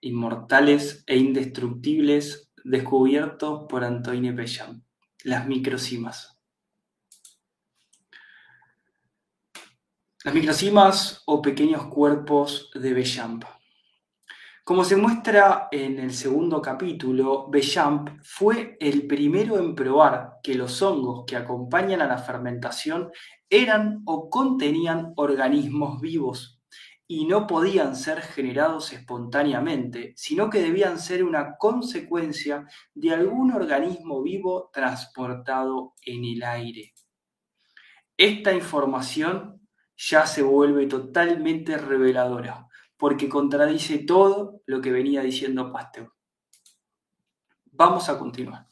inmortales e indestructibles descubiertos por Antoine Bechamp, las microcimas. Las microcimas o pequeños cuerpos de Bechamp. Como se muestra en el segundo capítulo, Bechamp fue el primero en probar que los hongos que acompañan a la fermentación eran o contenían organismos vivos y no podían ser generados espontáneamente, sino que debían ser una consecuencia de algún organismo vivo transportado en el aire. Esta información ya se vuelve totalmente reveladora porque contradice todo lo que venía diciendo Pasteur. Vamos a continuar.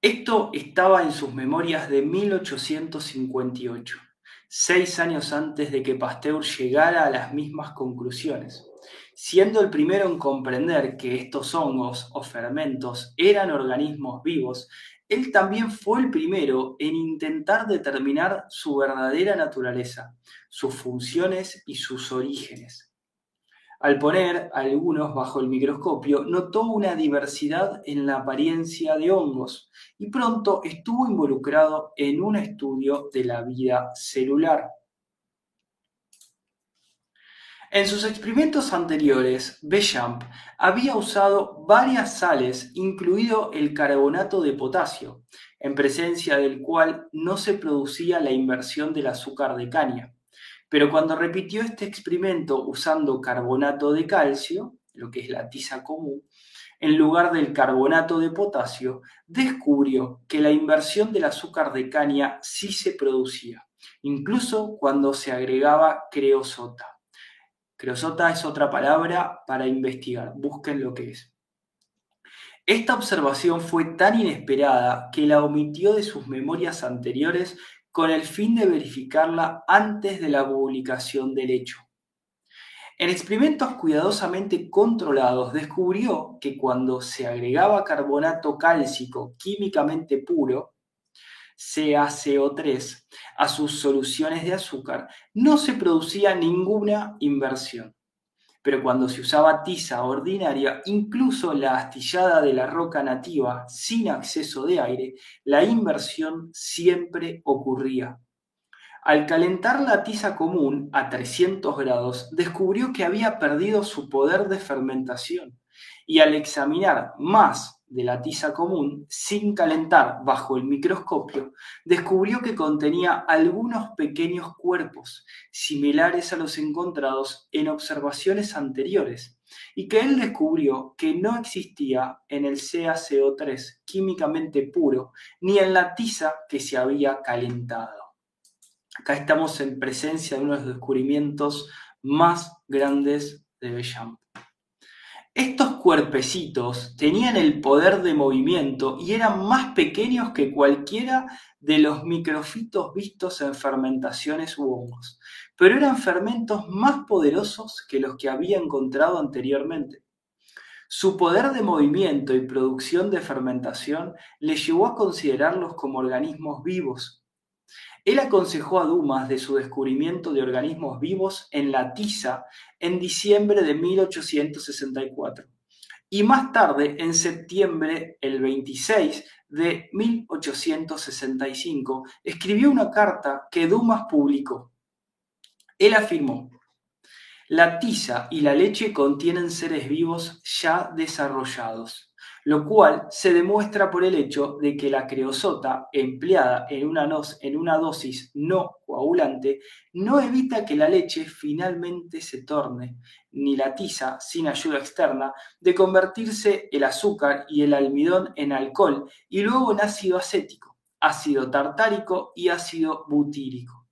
Esto estaba en sus memorias de 1858, seis años antes de que Pasteur llegara a las mismas conclusiones, siendo el primero en comprender que estos hongos o fermentos eran organismos vivos él también fue el primero en intentar determinar su verdadera naturaleza, sus funciones y sus orígenes. Al poner algunos bajo el microscopio, notó una diversidad en la apariencia de hongos y pronto estuvo involucrado en un estudio de la vida celular. En sus experimentos anteriores, Bechamp había usado varias sales, incluido el carbonato de potasio, en presencia del cual no se producía la inversión del azúcar de caña. Pero cuando repitió este experimento usando carbonato de calcio, lo que es la tiza común, en lugar del carbonato de potasio, descubrió que la inversión del azúcar de caña sí se producía, incluso cuando se agregaba creosota. Creosota es otra palabra para investigar, busquen lo que es. Esta observación fue tan inesperada que la omitió de sus memorias anteriores con el fin de verificarla antes de la publicación del hecho. En experimentos cuidadosamente controlados descubrió que cuando se agregaba carbonato cálcico químicamente puro, CaCO3 a sus soluciones de azúcar, no se producía ninguna inversión. Pero cuando se usaba tiza ordinaria, incluso la astillada de la roca nativa sin acceso de aire, la inversión siempre ocurría. Al calentar la tiza común a 300 grados, descubrió que había perdido su poder de fermentación y al examinar más de la tiza común, sin calentar bajo el microscopio, descubrió que contenía algunos pequeños cuerpos similares a los encontrados en observaciones anteriores y que él descubrió que no existía en el CaCO3 químicamente puro ni en la tiza que se había calentado. Acá estamos en presencia de uno de los descubrimientos más grandes de Bechamp. Estos cuerpecitos tenían el poder de movimiento y eran más pequeños que cualquiera de los microfitos vistos en fermentaciones u hongos, pero eran fermentos más poderosos que los que había encontrado anteriormente. Su poder de movimiento y producción de fermentación le llevó a considerarlos como organismos vivos él aconsejó a Dumas de su descubrimiento de organismos vivos en la tiza en diciembre de 1864 y más tarde, en septiembre, el 26 de 1865, escribió una carta que Dumas publicó. Él afirmó, la tiza y la leche contienen seres vivos ya desarrollados lo cual se demuestra por el hecho de que la creosota empleada en una, dosis no coagulante no evita que la leche finalmente se torne, ni la tiza, sin ayuda externa, de convertirse el azúcar y el almidón en alcohol y luego en ácido acético, ácido tartárico y ácido butírico.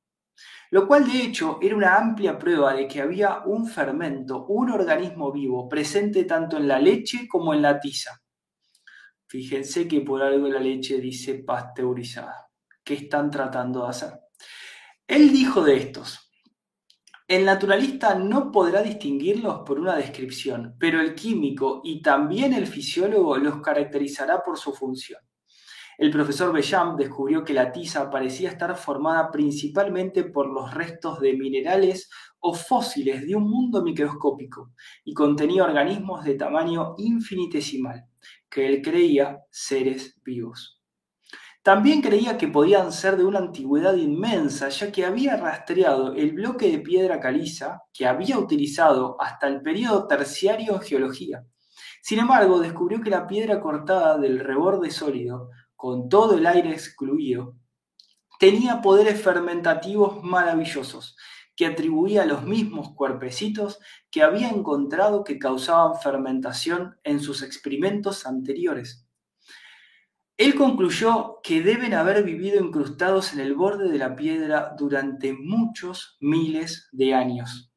Lo cual de hecho era una amplia prueba de que había un fermento, un organismo vivo presente tanto en la leche como en la tiza Fíjense que por algo la leche dice pasteurizada. ¿Qué están tratando de hacer? Él dijo de estos, el naturalista no podrá distinguirlos por una descripción, pero el químico y también el fisiólogo los caracterizará por su función. El profesor Bellam descubrió que la tiza parecía estar formada principalmente por los restos de minerales fósiles de un mundo microscópico y contenía organismos de tamaño infinitesimal, que él creía seres vivos. También creía que podían ser de una antigüedad inmensa, ya que había rastreado el bloque de piedra caliza que había utilizado hasta el periodo terciario en geología. Sin embargo, descubrió que la piedra cortada del reborde sólido, con todo el aire excluido, tenía poderes fermentativos maravillosos, que atribuía los mismos cuerpecitos que había encontrado que causaban fermentación en sus experimentos anteriores. Él concluyó que deben haber vivido incrustados en el borde de la piedra durante muchos miles de años.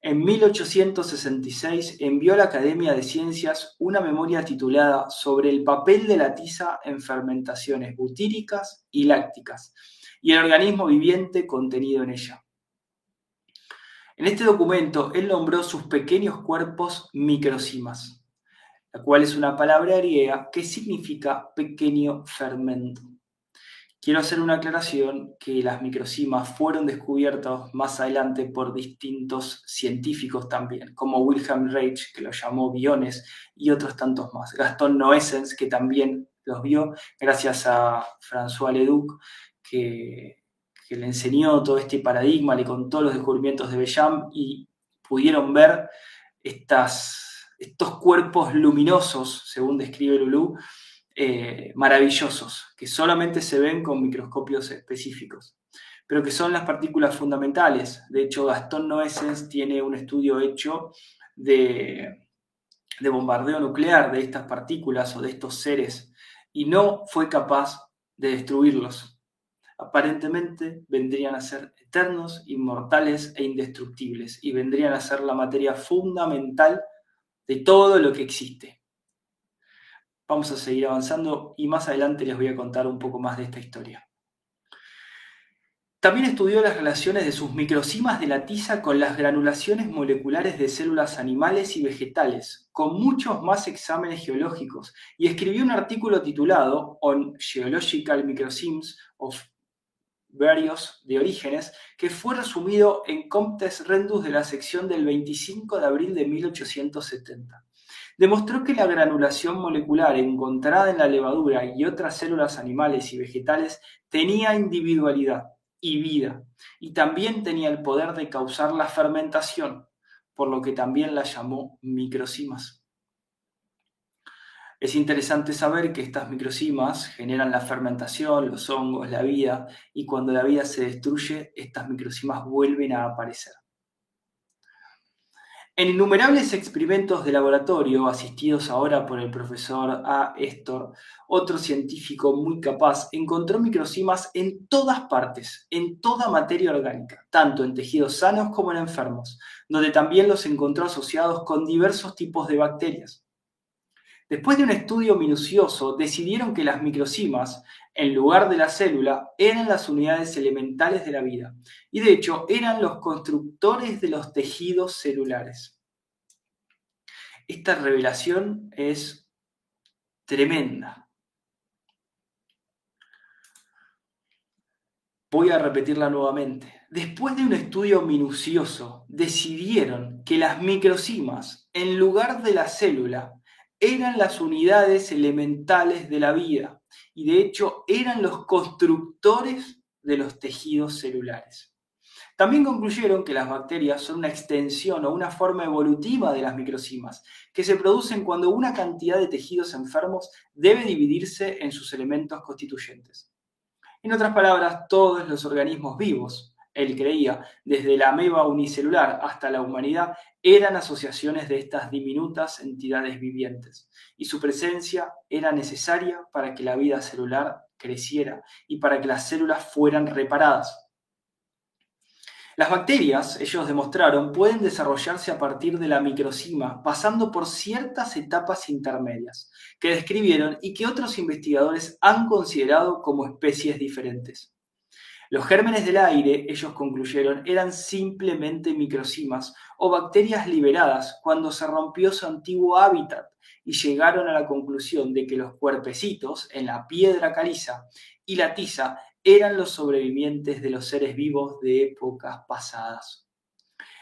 En 1866 envió a la Academia de Ciencias una memoria titulada Sobre el papel de la tiza en fermentaciones butíricas y lácticas y el organismo viviente contenido en ella. En este documento él nombró sus pequeños cuerpos microcimas la cual es una palabra griega que significa pequeño fermento. Quiero hacer una aclaración que las microcimas fueron descubiertas más adelante por distintos científicos también, como Wilhelm Reich, que los llamó biones, y otros tantos más. Gastón Noessens, que también los vio, gracias a François Leduc, que, que le enseñó todo este paradigma, le contó los descubrimientos de Bellam y pudieron ver estas estos cuerpos luminosos, según describe Lulú, eh, maravillosos, que solamente se ven con microscopios específicos, pero que son las partículas fundamentales. De hecho, Gastón Noessens tiene un estudio hecho de, de bombardeo nuclear de estas partículas o de estos seres y no fue capaz de destruirlos. Aparentemente vendrían a ser eternos, inmortales e indestructibles y vendrían a ser la materia fundamental de todo lo que existe. Vamos a seguir avanzando y más adelante les voy a contar un poco más de esta historia. También estudió las relaciones de sus microcimas de la tiza con las granulaciones moleculares de células animales y vegetales, con muchos más exámenes geológicos, y escribió un artículo titulado On Geological Microcimes of varios de orígenes, que fue resumido en Comptes Rendus de la sección del 25 de abril de 1870. Demostró que la granulación molecular encontrada en la levadura y otras células animales y vegetales tenía individualidad y vida, y también tenía el poder de causar la fermentación, por lo que también la llamó microcimas. Es interesante saber que estas microcimas generan la fermentación, los hongos, la vida, y cuando la vida se destruye, estas microcimas vuelven a aparecer. En innumerables experimentos de laboratorio, asistidos ahora por el profesor A. Estor, otro científico muy capaz, encontró microcimas en todas partes, en toda materia orgánica, tanto en tejidos sanos como en enfermos, donde también los encontró asociados con diversos tipos de bacterias. Después de un estudio minucioso, decidieron que las microcimas, en lugar de la célula, eran las unidades elementales de la vida y de hecho eran los constructores de los tejidos celulares. Esta revelación es tremenda. Voy a repetirla nuevamente. Después de un estudio minucioso, decidieron que las microcimas, en lugar de la célula, eran las unidades elementales de la vida y de hecho eran los constructores de los tejidos celulares. También concluyeron que las bacterias son una extensión o una forma evolutiva de las microcimas, que se producen cuando una cantidad de tejidos enfermos debe dividirse en sus elementos constituyentes. En otras palabras, todos los organismos vivos, él creía, desde la ameba unicelular hasta la humanidad, eran asociaciones de estas diminutas entidades vivientes, y su presencia era necesaria para que la vida celular creciera y para que las células fueran reparadas. Las bacterias, ellos demostraron, pueden desarrollarse a partir de la microcima, pasando por ciertas etapas intermedias, que describieron y que otros investigadores han considerado como especies diferentes. Los gérmenes del aire, ellos concluyeron, eran simplemente microcimas o bacterias liberadas cuando se rompió su antiguo hábitat y llegaron a la conclusión de que los cuerpecitos en la piedra caliza y la tiza eran los sobrevivientes de los seres vivos de épocas pasadas.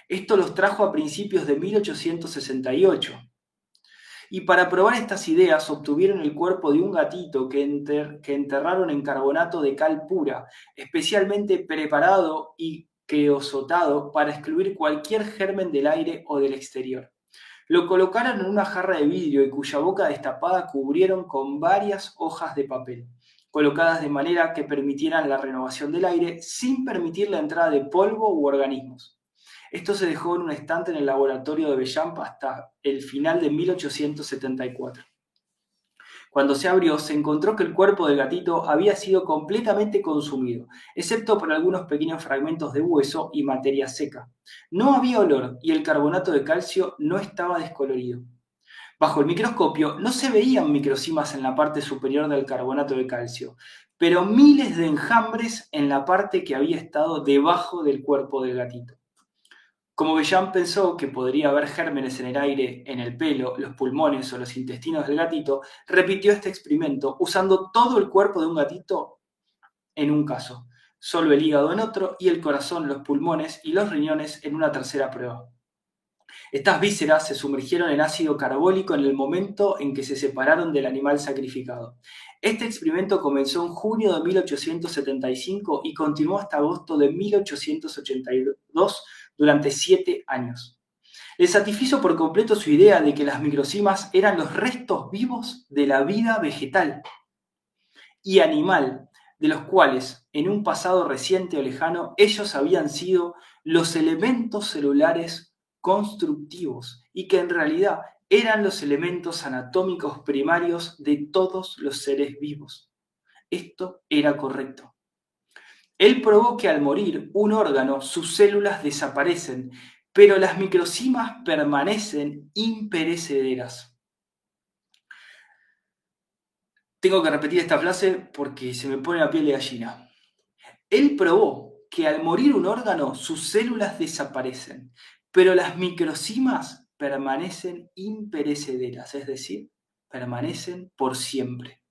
Esto los trajo a principios de 1868. Y para probar estas ideas obtuvieron el cuerpo de un gatito que, enterraron en carbonato de cal pura, especialmente preparado y queosotado para excluir cualquier germen del aire o del exterior. Lo colocaron en una jarra de vidrio y cuya boca destapada cubrieron con varias hojas de papel, colocadas de manera que permitieran la renovación del aire sin permitir la entrada de polvo u organismos. Esto se dejó en un estante en el laboratorio de Bellamp hasta el final de 1874. Cuando se abrió, se encontró que el cuerpo del gatito había sido completamente consumido, excepto por algunos pequeños fragmentos de hueso y materia seca. No había olor y el carbonato de calcio no estaba descolorido. Bajo el microscopio no se veían microcimas en la parte superior del carbonato de calcio, pero miles de enjambres en la parte que había estado debajo del cuerpo del gatito. Como Bellam pensó que podría haber gérmenes en el aire, en el pelo, los pulmones o los intestinos del gatito, repitió este experimento usando todo el cuerpo de un gatito en un caso, solo el hígado en otro y el corazón, los pulmones y los riñones en una tercera prueba. Estas vísceras se sumergieron en ácido carbólico en el momento en que se separaron del animal sacrificado. Este experimento comenzó en junio de 1875 y continuó hasta agosto de 1882 durante siete años. Le satisfizo por completo su idea de que las microcimas eran los restos vivos de la vida vegetal y animal, de los cuales en un pasado reciente o lejano ellos habían sido los elementos celulares constructivos y que en realidad eran los elementos anatómicos primarios de todos los seres vivos. Esto era correcto. Él probó que al morir un órgano, sus células desaparecen, pero las microcimas permanecen imperecederas. Tengo que repetir esta frase porque se me pone la piel de gallina. Él probó que al morir un órgano, sus células desaparecen, pero las microcimas permanecen imperecederas, es decir, permanecen por siempre.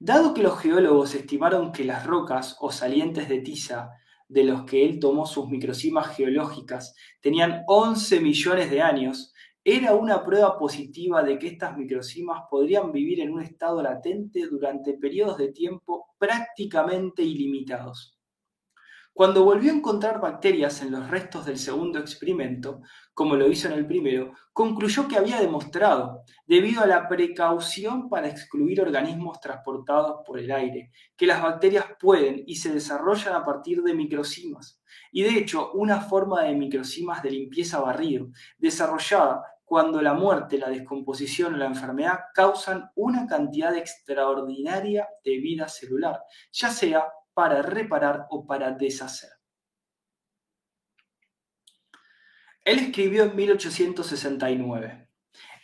Dado que los geólogos estimaron que las rocas o salientes de tiza de los que él tomó sus microcimas geológicas tenían 11 millones de años, era una prueba positiva de que estas microcimas podrían vivir en un estado latente durante periodos de tiempo prácticamente ilimitados. Cuando volvió a encontrar bacterias en los restos del segundo experimento, como lo hizo en el primero, concluyó que había demostrado, debido a la precaución para excluir organismos transportados por el aire, que las bacterias pueden y se desarrollan a partir de microcimas. Y de hecho, una forma de microcimas de limpieza barrido, desarrollada cuando la muerte, la descomposición o la enfermedad causan una cantidad extraordinaria de vida celular, ya sea para reparar o para deshacer. Él escribió en 1869,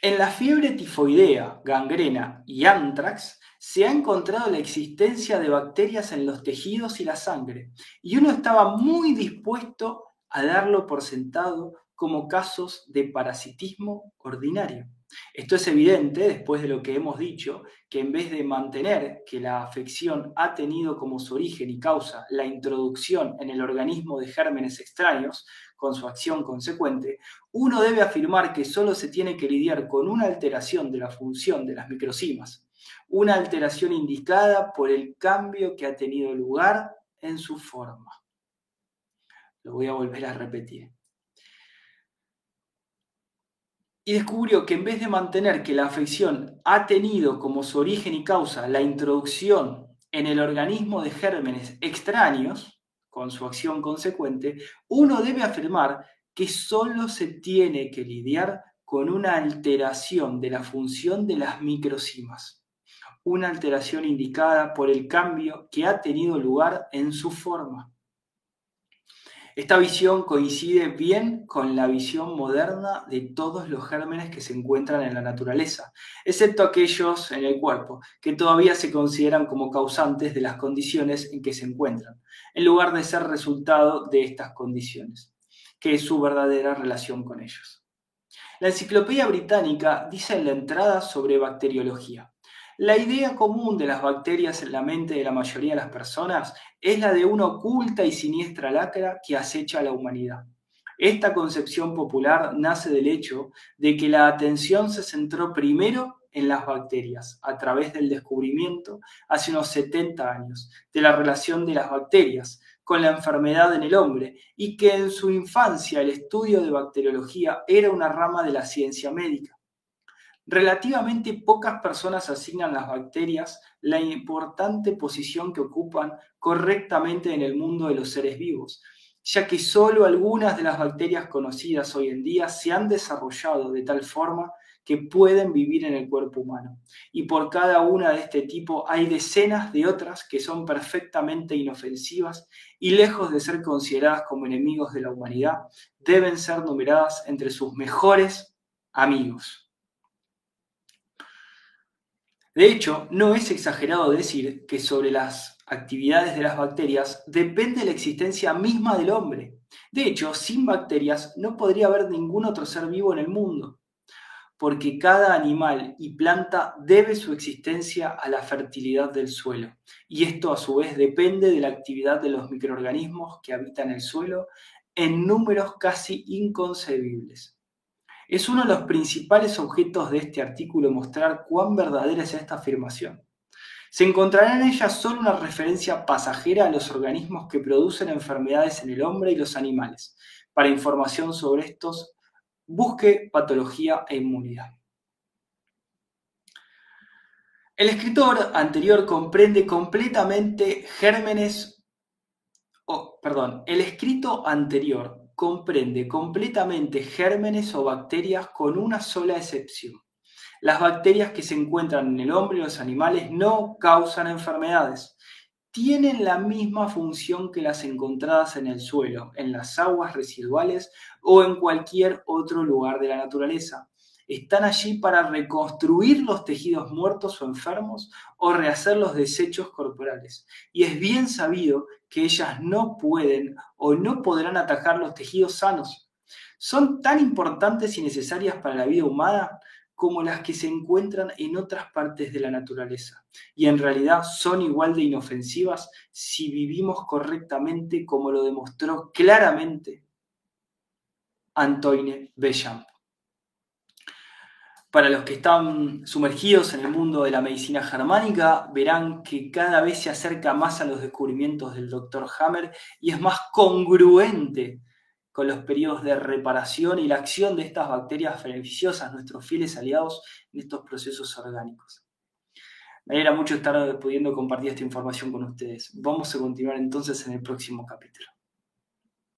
en la fiebre tifoidea, gangrena y antrax se ha encontrado la existencia de bacterias en los tejidos y la sangre, y uno estaba muy dispuesto a darlo por sentado como casos de parasitismo ordinario. Esto es evidente después de lo que hemos dicho, que en vez de mantener que la afección ha tenido como su origen y causa la introducción en el organismo de gérmenes extraños, con su acción consecuente, uno debe afirmar que solo se tiene que lidiar con una alteración de la función de las microcimas, una alteración indicada por el cambio que ha tenido lugar en su forma. Lo voy a volver a repetir y descubrió que en vez de mantener que la afección ha tenido como su origen y causa la introducción en el organismo de gérmenes extraños, con su acción consecuente, uno debe afirmar que solo se tiene que lidiar con una alteración de la función de las microcimas, una alteración indicada por el cambio que ha tenido lugar en su forma. Esta visión coincide bien con la visión moderna de todos los gérmenes que se encuentran en la naturaleza, excepto aquellos en el cuerpo, que todavía se consideran como causantes de las condiciones en que se encuentran, en lugar de ser resultado de estas condiciones, que es su verdadera relación con ellos. La Enciclopedia Británica dice en la entrada sobre bacteriología. La idea común de las bacterias en la mente de la mayoría de las personas es la de una oculta y siniestra lacra que acecha a la humanidad. Esta concepción popular nace del hecho de que la atención se centró primero en las bacterias a través del descubrimiento hace unos 70 años de la relación de las bacterias con la enfermedad en el hombre y que en su infancia el estudio de bacteriología era una rama de la ciencia médica. Relativamente pocas personas asignan las bacterias la importante posición que ocupan correctamente en el mundo de los seres vivos, ya que solo algunas de las bacterias conocidas hoy en día se han desarrollado de tal forma que pueden vivir en el cuerpo humano. Y por cada una de este tipo hay decenas de otras que son perfectamente inofensivas y lejos de ser consideradas como enemigos de la humanidad, deben ser numeradas entre sus mejores amigos. De hecho, no es exagerado decir que sobre las actividades de las bacterias depende la existencia misma del hombre. De hecho, sin bacterias no podría haber ningún otro ser vivo en el mundo, porque cada animal y planta debe su existencia a la fertilidad del suelo, y esto a su vez depende de la actividad de los microorganismos que habitan el suelo en números casi inconcebibles. Es uno de los principales objetos de este artículo mostrar cuán verdadera es esta afirmación. Se encontrará en ella solo una referencia pasajera a los organismos que producen enfermedades en el hombre y los animales. Para información sobre estos, busque patología e inmunidad. El escritor anterior comprende completamente gérmenes, oh, perdón, el escrito anterior comprende completamente gérmenes o bacterias con una sola excepción. Las bacterias que se encuentran en el hombre y los animales no causan enfermedades. Tienen la misma función que las encontradas en el suelo, en las aguas residuales o en cualquier otro lugar de la naturaleza. Están allí para reconstruir los tejidos muertos o enfermos o rehacer los desechos corporales. Y es bien sabido que ellas no pueden o no podrán atacar los tejidos sanos. Son tan importantes y necesarias para la vida humana como las que se encuentran en otras partes de la naturaleza. Y en realidad son igual de inofensivas si vivimos correctamente como lo demostró claramente Antoine Béchamp. Para los que están sumergidos en el mundo de la medicina germánica, verán que cada vez se acerca más a los descubrimientos del Dr. Hammer y es más congruente con los periodos de reparación y la acción de estas bacterias beneficiosas, nuestros fieles aliados en estos procesos orgánicos. Me alegra mucho estar pudiendo compartir esta información con ustedes. Vamos a continuar entonces en el próximo capítulo.